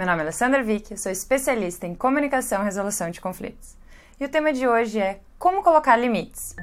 Meu nome é Alessandra Vick, sou especialista em comunicação e resolução de conflitos. E o tema de hoje é como colocar limites.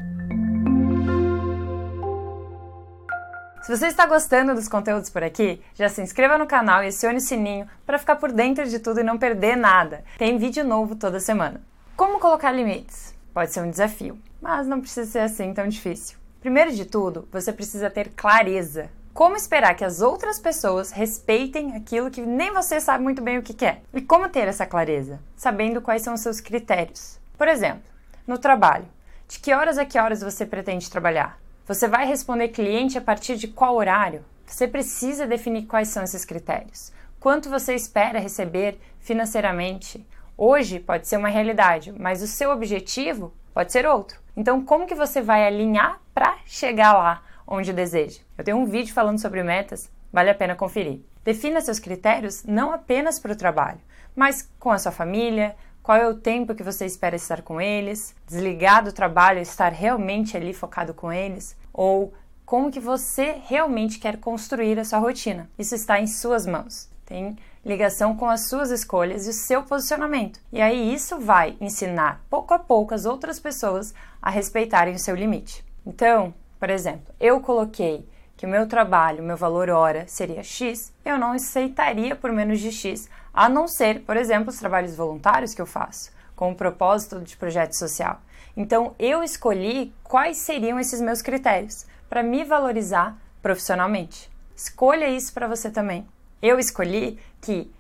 Se você está gostando dos conteúdos por aqui, já se inscreva no canal e acione o sininho para ficar por dentro de tudo e não perder nada. Tem vídeo novo toda semana. Como colocar limites? Pode ser um desafio, mas não precisa ser assim tão difícil. Primeiro de tudo, você precisa ter clareza como esperar que as outras pessoas respeitem aquilo que nem você sabe muito bem o que quer? E como ter essa clareza? Sabendo quais são os seus critérios. Por exemplo, no trabalho, de que horas a que horas você pretende trabalhar? Você vai responder cliente a partir de qual horário? Você precisa definir quais são esses critérios. Quanto você espera receber financeiramente? Hoje pode ser uma realidade, mas o seu objetivo pode ser outro. Então, como que você vai alinhar para chegar lá onde deseja. Eu tenho um vídeo falando sobre metas, vale a pena conferir. Defina seus critérios não apenas para o trabalho, mas com a sua família, qual é o tempo que você espera estar com eles, desligar do trabalho estar realmente ali focado com eles, ou como que você realmente quer construir a sua rotina. Isso está em suas mãos. Tem ligação com as suas escolhas e o seu posicionamento. E aí isso vai ensinar pouco a pouco as outras pessoas a respeitarem o seu limite. Então, por exemplo, eu coloquei que o meu trabalho, meu valor hora seria X, eu não aceitaria por menos de X, a não ser, por exemplo, os trabalhos voluntários que eu faço, com o propósito de projeto social. Então, eu escolhi quais seriam esses meus critérios para me valorizar profissionalmente. Escolha isso para você também. Eu escolhi que,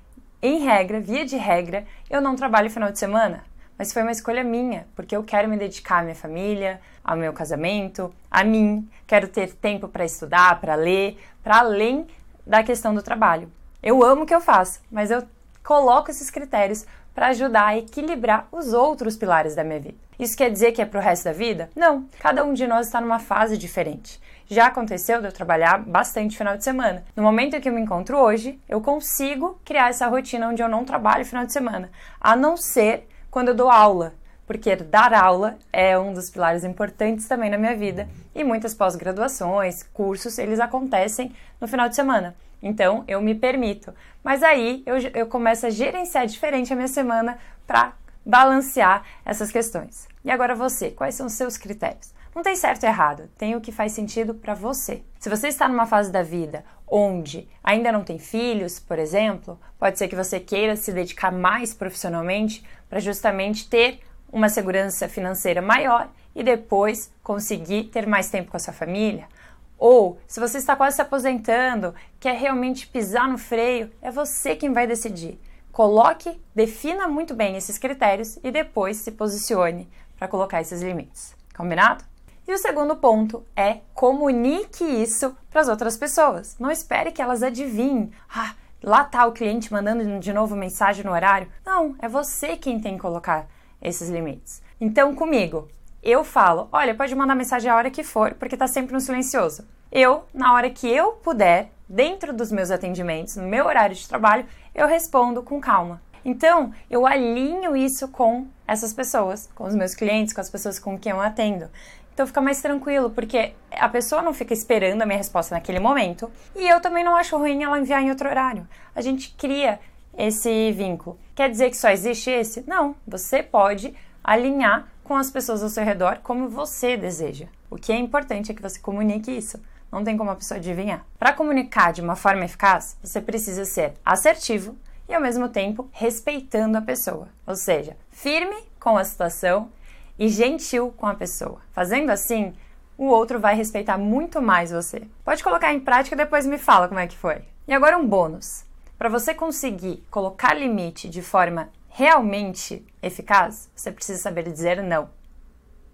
em regra, via de regra, eu não trabalho final de semana mas foi uma escolha minha, porque eu quero me dedicar à minha família, ao meu casamento, a mim, quero ter tempo para estudar, para ler, para além da questão do trabalho. Eu amo o que eu faço, mas eu coloco esses critérios para ajudar a equilibrar os outros pilares da minha vida. Isso quer dizer que é para o resto da vida? Não, cada um de nós está numa fase diferente. Já aconteceu de eu trabalhar bastante final de semana. No momento em que eu me encontro hoje, eu consigo criar essa rotina onde eu não trabalho final de semana, a não ser quando eu dou aula, porque dar aula é um dos pilares importantes também na minha vida e muitas pós-graduações, cursos, eles acontecem no final de semana. Então eu me permito. Mas aí eu, eu começo a gerenciar diferente a minha semana para balancear essas questões. E agora você, quais são os seus critérios? Não tem certo e errado, tem o que faz sentido para você. Se você está numa fase da vida onde ainda não tem filhos, por exemplo, pode ser que você queira se dedicar mais profissionalmente para justamente ter uma segurança financeira maior e depois conseguir ter mais tempo com a sua família. Ou, se você está quase se aposentando, quer realmente pisar no freio, é você quem vai decidir. Coloque, defina muito bem esses critérios e depois se posicione para colocar esses limites. Combinado? E o segundo ponto é comunique isso para as outras pessoas. Não espere que elas adivinhem. Ah, lá está o cliente mandando de novo mensagem no horário. Não, é você quem tem que colocar esses limites. Então, comigo, eu falo: olha, pode mandar mensagem a hora que for, porque está sempre no silencioso. Eu, na hora que eu puder, dentro dos meus atendimentos, no meu horário de trabalho, eu respondo com calma. Então, eu alinho isso com essas pessoas, com os meus clientes, com as pessoas com quem eu atendo. Então fica mais tranquilo, porque a pessoa não fica esperando a minha resposta naquele momento e eu também não acho ruim ela enviar em outro horário. A gente cria esse vínculo. Quer dizer que só existe esse? Não, você pode alinhar com as pessoas ao seu redor como você deseja. O que é importante é que você comunique isso. Não tem como a pessoa adivinhar. Para comunicar de uma forma eficaz, você precisa ser assertivo e ao mesmo tempo respeitando a pessoa. Ou seja, firme com a situação e gentil com a pessoa. Fazendo assim, o outro vai respeitar muito mais você. Pode colocar em prática e depois me fala como é que foi. E agora um bônus. Para você conseguir colocar limite de forma realmente eficaz, você precisa saber dizer não.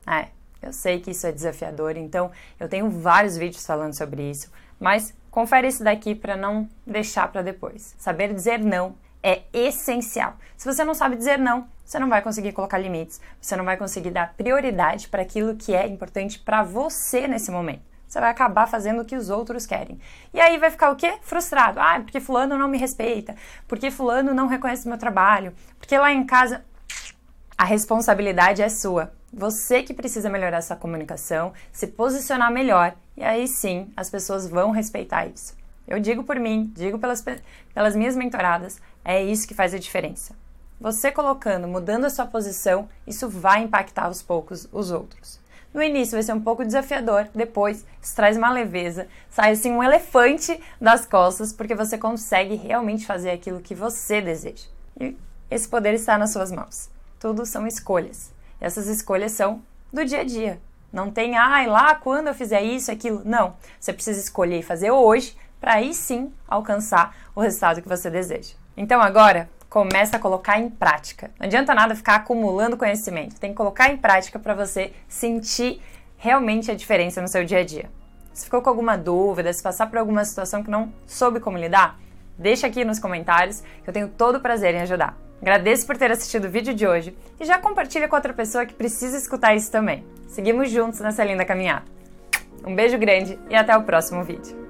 É, eu sei que isso é desafiador, então eu tenho vários vídeos falando sobre isso, mas confere esse daqui para não deixar para depois. Saber dizer não é essencial. Se você não sabe dizer não, você não vai conseguir colocar limites, você não vai conseguir dar prioridade para aquilo que é importante para você nesse momento. Você vai acabar fazendo o que os outros querem. E aí vai ficar o quê? Frustrado. Ah, porque fulano não me respeita, porque fulano não reconhece meu trabalho, porque lá em casa a responsabilidade é sua. Você que precisa melhorar essa comunicação, se posicionar melhor, e aí sim as pessoas vão respeitar isso. Eu digo por mim, digo pelas, pelas minhas mentoradas, é isso que faz a diferença. Você colocando, mudando a sua posição, isso vai impactar aos poucos os outros. No início vai ser um pouco desafiador, depois isso traz uma leveza, sai assim um elefante das costas, porque você consegue realmente fazer aquilo que você deseja. E esse poder está nas suas mãos. Tudo são escolhas. E essas escolhas são do dia a dia. Não tem, ai, ah, lá quando eu fizer isso, aquilo. Não. Você precisa escolher e fazer hoje para aí sim alcançar o resultado que você deseja. Então agora, começa a colocar em prática. Não adianta nada ficar acumulando conhecimento. Tem que colocar em prática para você sentir realmente a diferença no seu dia a dia. Se ficou com alguma dúvida, se passar por alguma situação que não soube como lidar, deixa aqui nos comentários que eu tenho todo o prazer em ajudar. Agradeço por ter assistido o vídeo de hoje e já compartilha com outra pessoa que precisa escutar isso também. Seguimos juntos nessa linda caminhada. Um beijo grande e até o próximo vídeo.